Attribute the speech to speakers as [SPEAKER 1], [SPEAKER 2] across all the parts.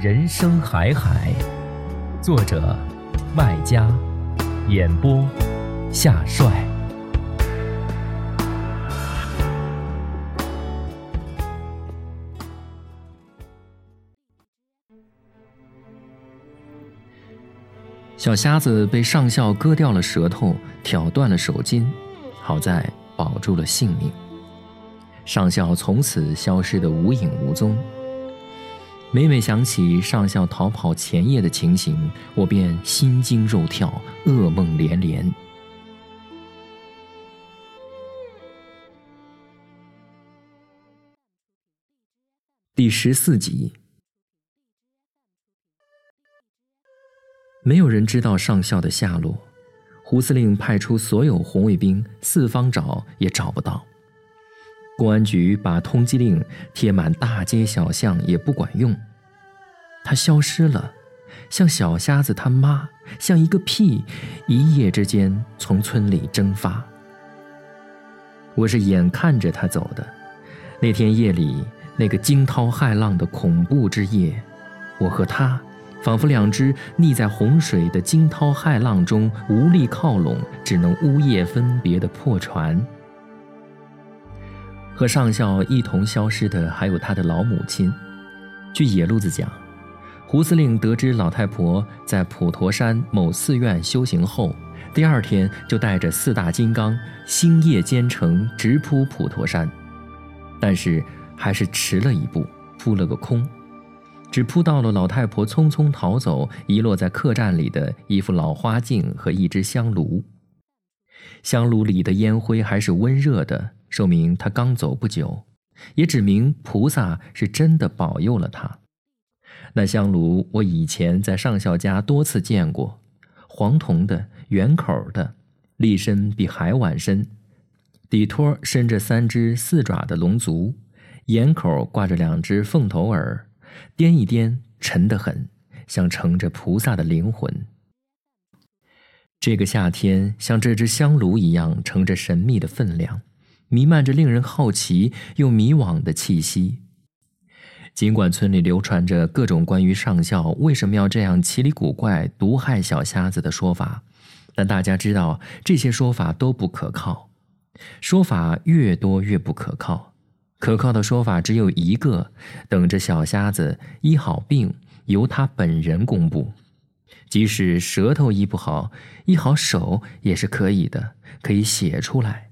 [SPEAKER 1] 人生海海，作者麦家，演播夏帅。
[SPEAKER 2] 小瞎子被上校割掉了舌头，挑断了手筋，好在保住了性命。上校从此消失得无影无踪。每每想起上校逃跑前夜的情形，我便心惊肉跳，噩梦连连。第十四集，没有人知道上校的下落，胡司令派出所有红卫兵四方找也找不到。公安局把通缉令贴满大街小巷也不管用，他消失了，像小瞎子他妈，像一个屁，一夜之间从村里蒸发。我是眼看着他走的，那天夜里那个惊涛骇浪的恐怖之夜，我和他仿佛两只溺在洪水的惊涛骇浪中无力靠拢，只能呜咽分别的破船。和上校一同消失的还有他的老母亲。据野路子讲，胡司令得知老太婆在普陀山某寺院修行后，第二天就带着四大金刚星夜兼程直扑普陀山，但是还是迟了一步，扑了个空，只扑到了老太婆匆匆逃走遗落在客栈里的一副老花镜和一只香炉。香炉里的烟灰还是温热的。说明他刚走不久，也指明菩萨是真的保佑了他。那香炉我以前在上校家多次见过，黄铜的，圆口的，立身比海碗深，底托伸着三只四爪的龙足，眼口挂着两只凤头耳，掂一掂沉得很，像盛着菩萨的灵魂。这个夏天，像这只香炉一样盛着神秘的分量。弥漫着令人好奇又迷惘的气息。尽管村里流传着各种关于上校为什么要这样奇里古怪毒害小瞎子的说法，但大家知道这些说法都不可靠。说法越多越不可靠，可靠的说法只有一个：等着小瞎子医好病，由他本人公布。即使舌头医不好，医好手也是可以的，可以写出来。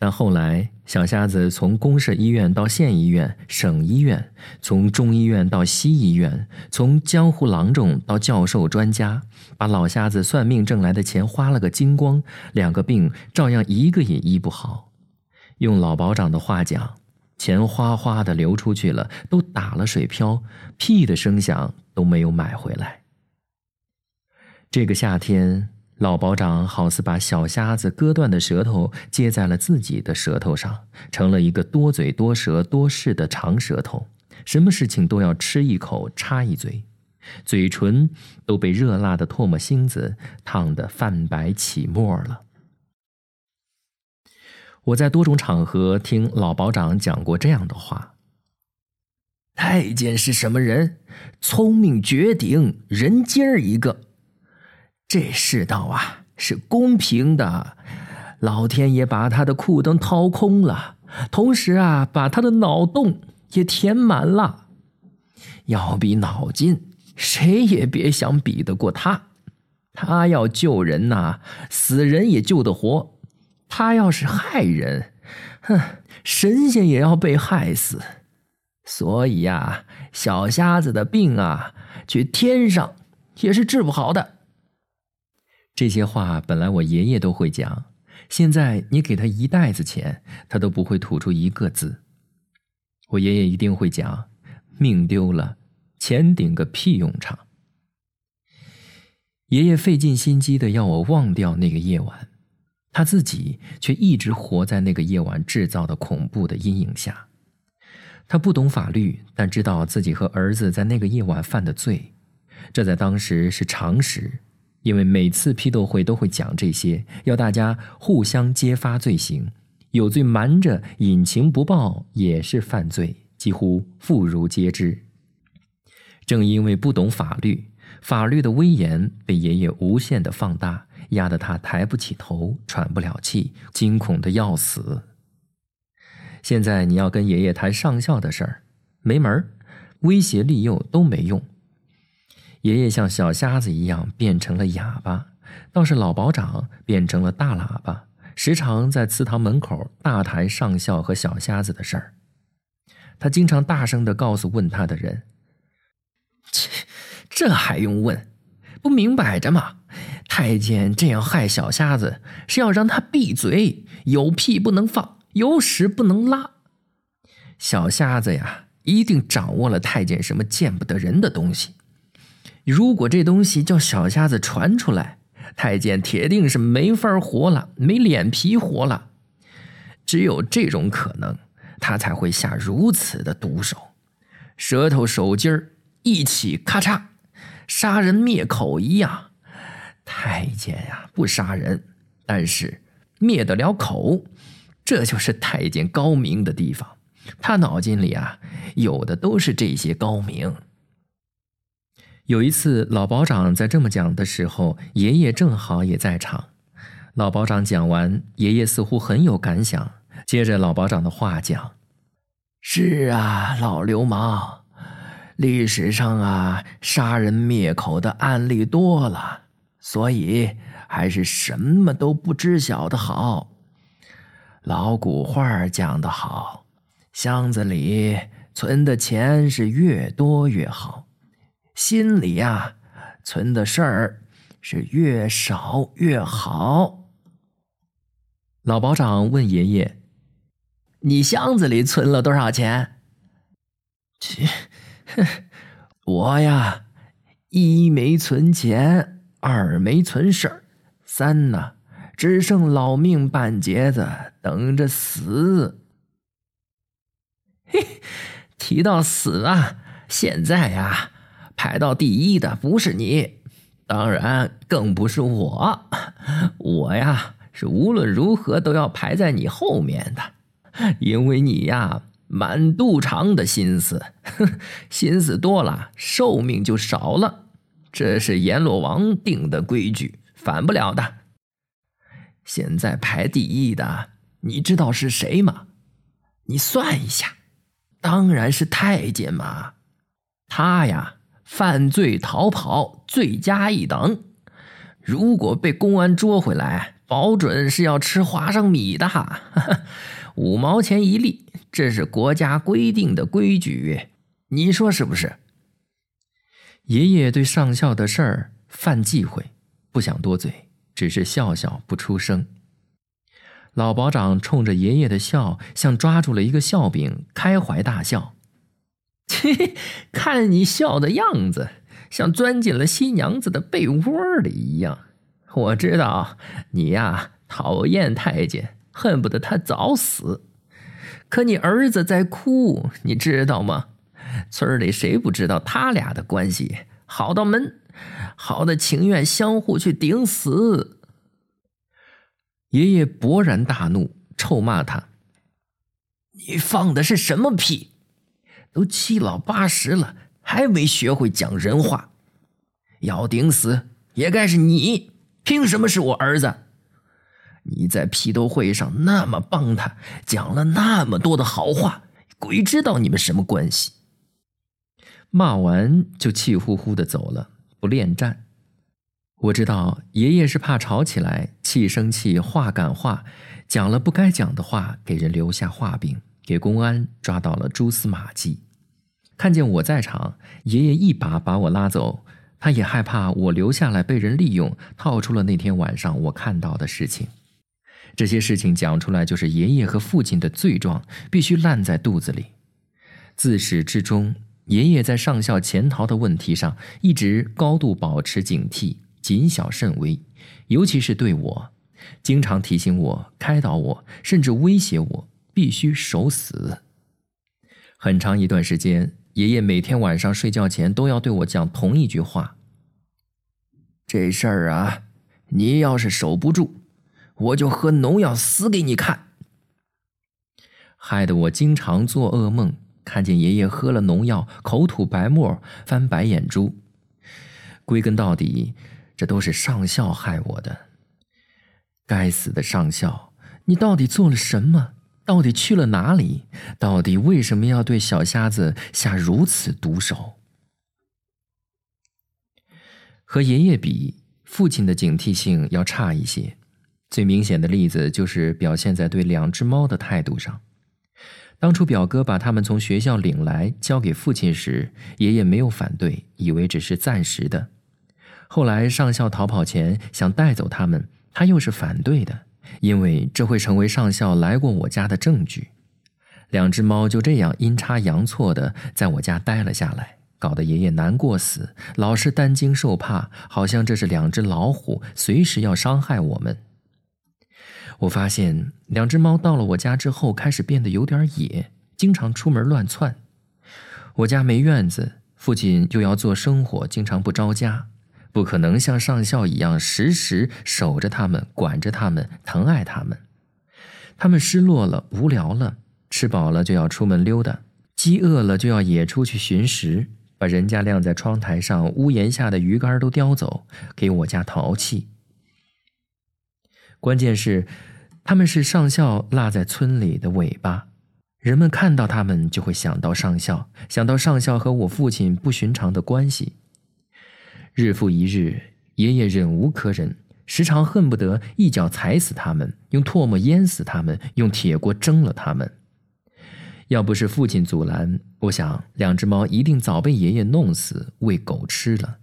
[SPEAKER 2] 但后来，小瞎子从公社医院到县医院、省医院，从中医院到西医院，从江湖郎中到教授专家，把老瞎子算命挣来的钱花了个精光，两个病照样一个也医不好。用老保长的话讲，钱哗哗的流出去了，都打了水漂，屁的声响都没有买回来。这个夏天。老保长好似把小瞎子割断的舌头接在了自己的舌头上，成了一个多嘴多舌多事的长舌头，什么事情都要吃一口插一嘴，嘴唇都被热辣的唾沫星子烫得泛白起沫了。我在多种场合听老保长讲过这样的话：太监是什么人？聪明绝顶，人精儿一个。这世道啊是公平的，老天爷把他的裤裆掏空了，同时啊把他的脑洞也填满了。要比脑筋，谁也别想比得过他。他要救人呐，死人也救得活；他要是害人，哼，神仙也要被害死。所以呀，小瞎子的病啊，去天上也是治不好的。这些话本来我爷爷都会讲，现在你给他一袋子钱，他都不会吐出一个字。我爷爷一定会讲：命丢了，钱顶个屁用场。爷爷费尽心机的要我忘掉那个夜晚，他自己却一直活在那个夜晚制造的恐怖的阴影下。他不懂法律，但知道自己和儿子在那个夜晚犯的罪，这在当时是常识，因为每次批斗会都会讲这些，要大家互相揭发罪行，有罪瞒着隐情不报也是犯罪，几乎妇孺皆知。正因为不懂法律。法律的威严被爷爷无限的放大，压得他抬不起头，喘不了气，惊恐的要死。现在你要跟爷爷谈上校的事儿，没门儿，威胁利诱都没用。爷爷像小瞎子一样变成了哑巴，倒是老保长变成了大喇叭，时常在祠堂门口大谈上校和小瞎子的事儿。他经常大声的告诉问他的人：“切。”这还用问？不明摆着吗？太监这样害小瞎子，是要让他闭嘴，有屁不能放，有屎不能拉。小瞎子呀，一定掌握了太监什么见不得人的东西。如果这东西叫小瞎子传出来，太监铁定是没法活了，没脸皮活了。只有这种可能，他才会下如此的毒手，舌头手筋儿一起咔嚓。杀人灭口一样，太监呀不杀人，但是灭得了口，这就是太监高明的地方。他脑筋里啊有的都是这些高明。有一次老保长在这么讲的时候，爷爷正好也在场。老保长讲完，爷爷似乎很有感想，接着老保长的话讲：“是啊，老流氓。”历史上啊，杀人灭口的案例多了，所以还是什么都不知晓的好。老古话讲得好，箱子里存的钱是越多越好，心里呀存的事儿是越少越好。老保长问爷爷：“你箱子里存了多少钱？”切。哼，我呀，一没存钱，二没存事儿，三呢，只剩老命半截子，等着死。嘿，提到死啊，现在呀，排到第一的不是你，当然更不是我，我呀是无论如何都要排在你后面的，因为你呀。满肚肠的心思，心思多了，寿命就少了。这是阎罗王定的规矩，反不了的。现在排第一的，你知道是谁吗？你算一下，当然是太监嘛。他呀，犯罪逃跑，罪加一等。如果被公安捉回来，保准是要吃花生米的。五毛钱一粒，这是国家规定的规矩，你说是不是？爷爷对上校的事儿犯忌讳，不想多嘴，只是笑笑不出声。老保长冲着爷爷的笑，像抓住了一个笑柄，开怀大笑。嘿，看你笑的样子，像钻进了新娘子的被窝里一样。我知道你呀，讨厌太监。恨不得他早死，可你儿子在哭，你知道吗？村里谁不知道他俩的关系好到门，好的情愿相互去顶死。爷爷勃然大怒，臭骂他：“你放的是什么屁？都七老八十了，还没学会讲人话。要顶死也该是你，凭什么是我儿子？”你在批斗会上那么帮他，讲了那么多的好话，鬼知道你们什么关系？骂完就气呼呼的走了，不恋战。我知道爷爷是怕吵起来，气生气，话赶话，讲了不该讲的话，给人留下话柄，给公安抓到了蛛丝马迹。看见我在场，爷爷一把把我拉走。他也害怕我留下来被人利用，套出了那天晚上我看到的事情。这些事情讲出来，就是爷爷和父亲的罪状，必须烂在肚子里。自始至终，爷爷在上校潜逃的问题上一直高度保持警惕，谨小慎微，尤其是对我，经常提醒我、开导我，甚至威胁我必须守死。很长一段时间。爷爷每天晚上睡觉前都要对我讲同一句话：“这事儿啊，你要是守不住，我就喝农药死给你看。”害得我经常做噩梦，看见爷爷喝了农药，口吐白沫，翻白眼珠。归根到底，这都是上校害我的。该死的上校，你到底做了什么？到底去了哪里？到底为什么要对小瞎子下如此毒手？和爷爷比，父亲的警惕性要差一些。最明显的例子就是表现在对两只猫的态度上。当初表哥把他们从学校领来交给父亲时，爷爷没有反对，以为只是暂时的。后来上校逃跑前想带走他们，他又是反对的。因为这会成为上校来过我家的证据，两只猫就这样阴差阳错的在我家待了下来，搞得爷爷难过死，老是担惊受怕，好像这是两只老虎，随时要伤害我们。我发现两只猫到了我家之后，开始变得有点野，经常出门乱窜。我家没院子，父亲又要做生活，经常不着家。不可能像上校一样时时守着他们、管着他们、疼爱他们。他们失落了、无聊了，吃饱了就要出门溜达，饥饿了就要野出去寻食，把人家晾在窗台上、屋檐下的鱼竿都叼走，给我家淘气。关键是，他们是上校落在村里的尾巴，人们看到他们就会想到上校，想到上校和我父亲不寻常的关系。日复一日，爷爷忍无可忍，时常恨不得一脚踩死他们，用唾沫淹死他们，用铁锅蒸了他们。要不是父亲阻拦，我想两只猫一定早被爷爷弄死，喂狗吃了。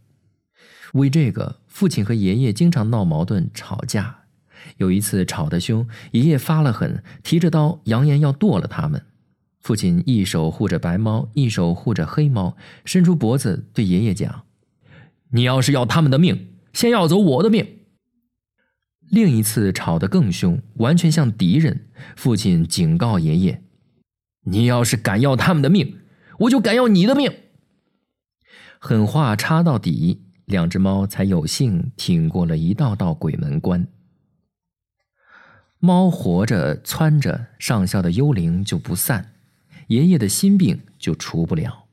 [SPEAKER 2] 为这个，父亲和爷爷经常闹矛盾、吵架。有一次吵得凶，爷爷发了狠，提着刀扬言要剁了他们。父亲一手护着白猫，一手护着黑猫，伸出脖子对爷爷讲。你要是要他们的命，先要走我的命。另一次吵得更凶，完全像敌人。父亲警告爷爷：“你要是敢要他们的命，我就敢要你的命。”狠话插到底，两只猫才有幸挺过了一道道鬼门关。猫活着窜着，上校的幽灵就不散，爷爷的心病就除不了。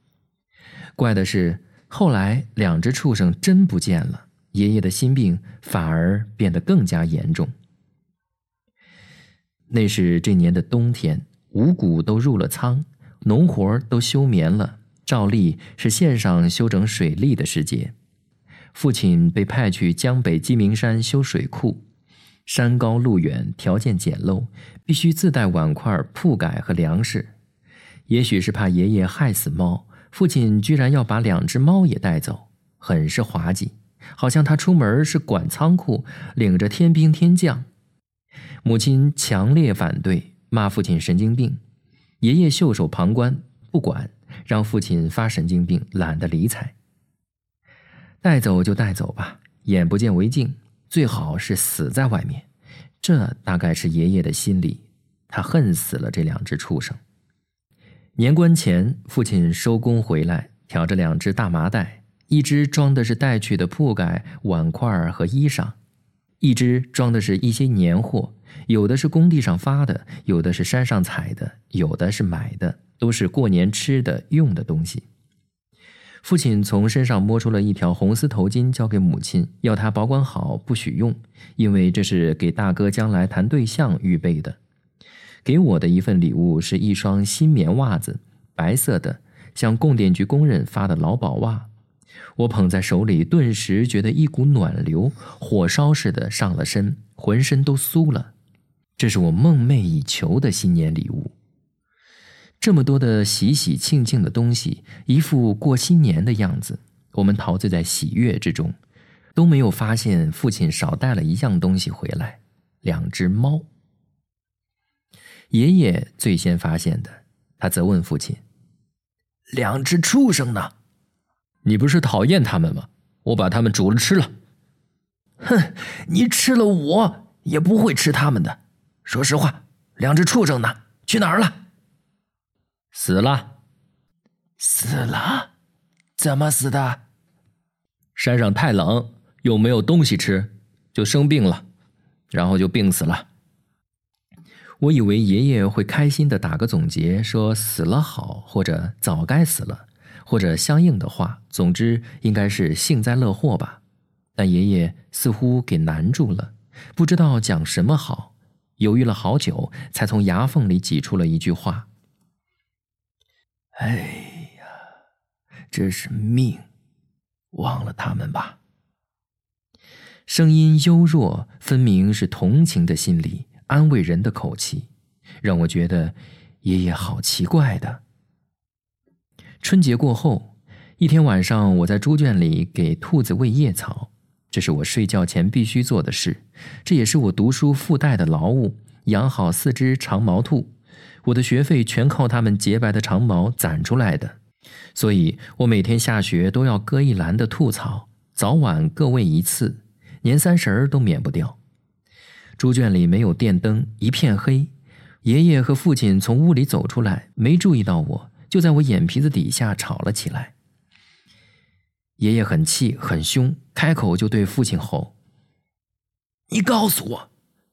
[SPEAKER 2] 怪的是。后来，两只畜生真不见了，爷爷的心病反而变得更加严重。那是这年的冬天，五谷都入了仓，农活都休眠了。照例是县上修整水利的时节，父亲被派去江北鸡鸣山修水库，山高路远，条件简陋，必须自带碗筷、铺盖和粮食。也许是怕爷爷害死猫。父亲居然要把两只猫也带走，很是滑稽，好像他出门是管仓库，领着天兵天将。母亲强烈反对，骂父亲神经病。爷爷袖手旁观，不管，让父亲发神经病，懒得理睬。带走就带走吧，眼不见为净，最好是死在外面。这大概是爷爷的心理，他恨死了这两只畜生。年关前，父亲收工回来，挑着两只大麻袋，一只装的是带去的铺盖、碗筷和衣裳，一只装的是一些年货，有的是工地上发的，有的是山上采的，有的是买的，都是过年吃的用的东西。父亲从身上摸出了一条红丝头巾，交给母亲，要她保管好，不许用，因为这是给大哥将来谈对象预备的。给我的一份礼物是一双新棉袜子，白色的，像供电局工人发的劳保袜。我捧在手里，顿时觉得一股暖流，火烧似的上了身，浑身都酥了。这是我梦寐以求的新年礼物。这么多的喜喜庆庆的东西，一副过新年的样子，我们陶醉在喜悦之中，都没有发现父亲少带了一样东西回来——两只猫。爷爷最先发现的，他责问父亲：“两只畜生呢？”你不是讨厌他们吗？我把他们煮了吃了。哼，你吃了我也不会吃他们的。说实话，两只畜生呢？去哪儿了？死了。死了？怎么死的？山上太冷，又没有东西吃，就生病了，然后就病死了。我以为爷爷会开心的打个总结，说死了好，或者早该死了。或者相应的话，总之应该是幸灾乐祸吧。但爷爷似乎给难住了，不知道讲什么好，犹豫了好久，才从牙缝里挤出了一句话：“哎呀，这是命，忘了他们吧。”声音幽弱，分明是同情的心理，安慰人的口气，让我觉得爷爷好奇怪的。春节过后，一天晚上，我在猪圈里给兔子喂叶草，这是我睡觉前必须做的事，这也是我读书附带的劳务。养好四只长毛兔，我的学费全靠它们洁白的长毛攒出来的，所以我每天下学都要割一篮的兔草，早晚各喂一次，年三十儿都免不掉。猪圈里没有电灯，一片黑，爷爷和父亲从屋里走出来，没注意到我。就在我眼皮子底下吵了起来。爷爷很气很凶，开口就对父亲吼：“你告诉我，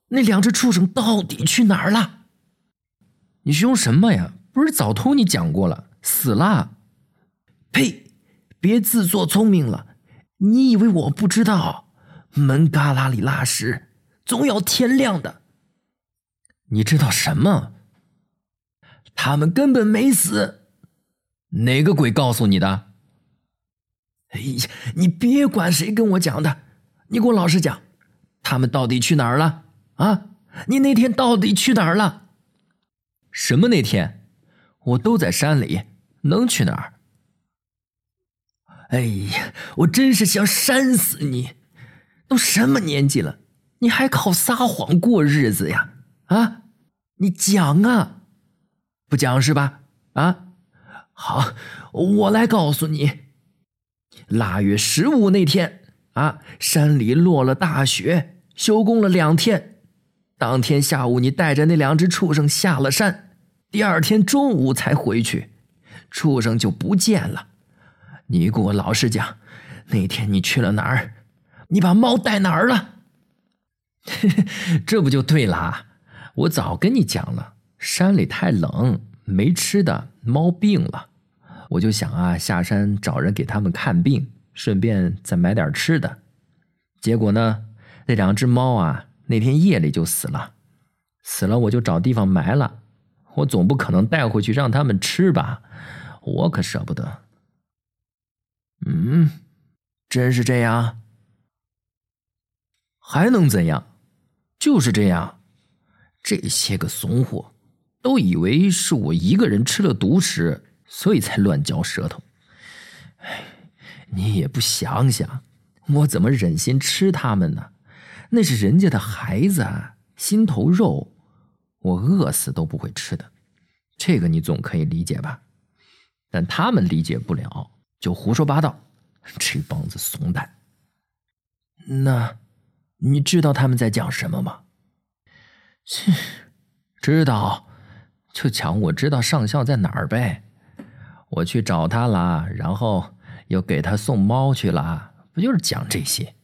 [SPEAKER 2] 那两只畜生到底去哪儿了？你凶什么呀？不是早同你讲过了，死了。呸！别自作聪明了，你以为我不知道？门旮旯里拉屎，总要天亮的。你知道什么？他们根本没死。”哪个鬼告诉你的？哎呀，你别管谁跟我讲的，你给我老实讲，他们到底去哪儿了？啊，你那天到底去哪儿了？什么那天？我都在山里，能去哪儿？哎呀，我真是想扇死你！都什么年纪了，你还靠撒谎过日子呀？啊，你讲啊，不讲是吧？啊？好，我来告诉你，腊月十五那天啊，山里落了大雪，休工了两天。当天下午，你带着那两只畜生下了山，第二天中午才回去，畜生就不见了。你给我老实讲，那天你去了哪儿？你把猫带哪儿了？这不就对了？我早跟你讲了，山里太冷，没吃的，猫病了。我就想啊，下山找人给他们看病，顺便再买点吃的。结果呢，那两只猫啊，那天夜里就死了。死了我就找地方埋了。我总不可能带回去让他们吃吧？我可舍不得。嗯，真是这样？还能怎样？就是这样。这些个怂货，都以为是我一个人吃了独食。所以才乱嚼舌头。哎，你也不想想，我怎么忍心吃他们呢？那是人家的孩子，心头肉，我饿死都不会吃的。这个你总可以理解吧？但他们理解不了，就胡说八道，这帮子怂蛋。那，你知道他们在讲什么吗？切，知道，就讲我知道上校在哪儿呗。我去找他了，然后又给他送猫去了，不就是讲这些？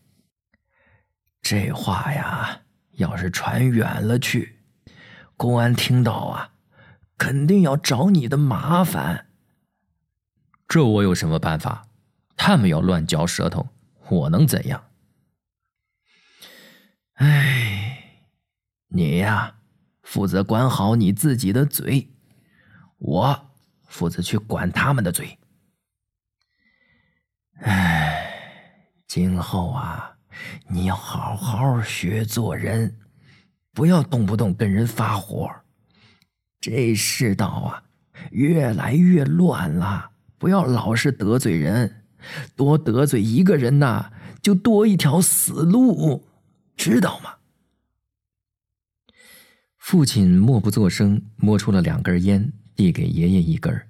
[SPEAKER 2] 这话呀，要是传远了去，公安听到啊，肯定要找你的麻烦。这我有什么办法？他们要乱嚼舌头，我能怎样？哎，你呀，负责管好你自己的嘴，我。负责去管他们的嘴。唉，今后啊，你要好好学做人，不要动不动跟人发火。这世道啊，越来越乱了，不要老是得罪人，多得罪一个人呐，就多一条死路，知道吗？父亲默不作声，摸出了两根烟，递给爷爷一根。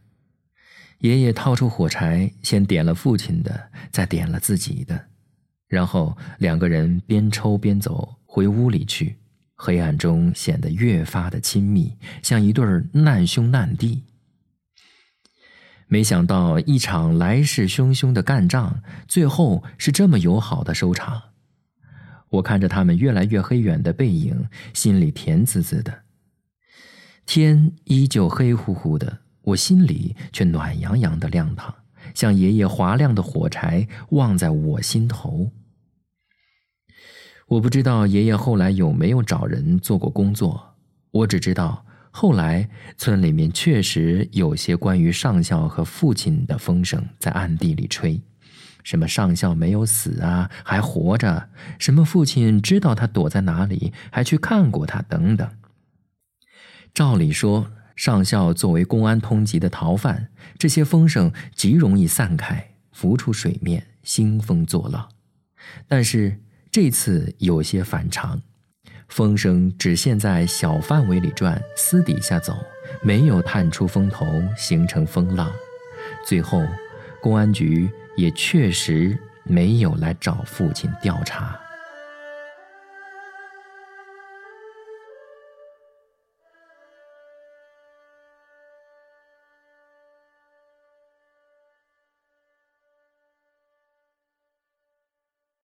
[SPEAKER 2] 爷爷掏出火柴，先点了父亲的，再点了自己的，然后两个人边抽边走回屋里去。黑暗中显得越发的亲密，像一对难兄难弟。没想到一场来势汹汹的干仗，最后是这么友好的收场。我看着他们越来越黑远的背影，心里甜滋滋的。天依旧黑乎乎的，我心里却暖洋洋的亮堂，像爷爷划亮的火柴望在我心头。我不知道爷爷后来有没有找人做过工作，我只知道后来村里面确实有些关于上校和父亲的风声在暗地里吹。什么上校没有死啊，还活着？什么父亲知道他躲在哪里，还去看过他？等等。照理说，上校作为公安通缉的逃犯，这些风声极容易散开，浮出水面，兴风作浪。但是这次有些反常，风声只限在小范围里转，私底下走，没有探出风头，形成风浪。最后，公安局。也确实没有来找父亲调查。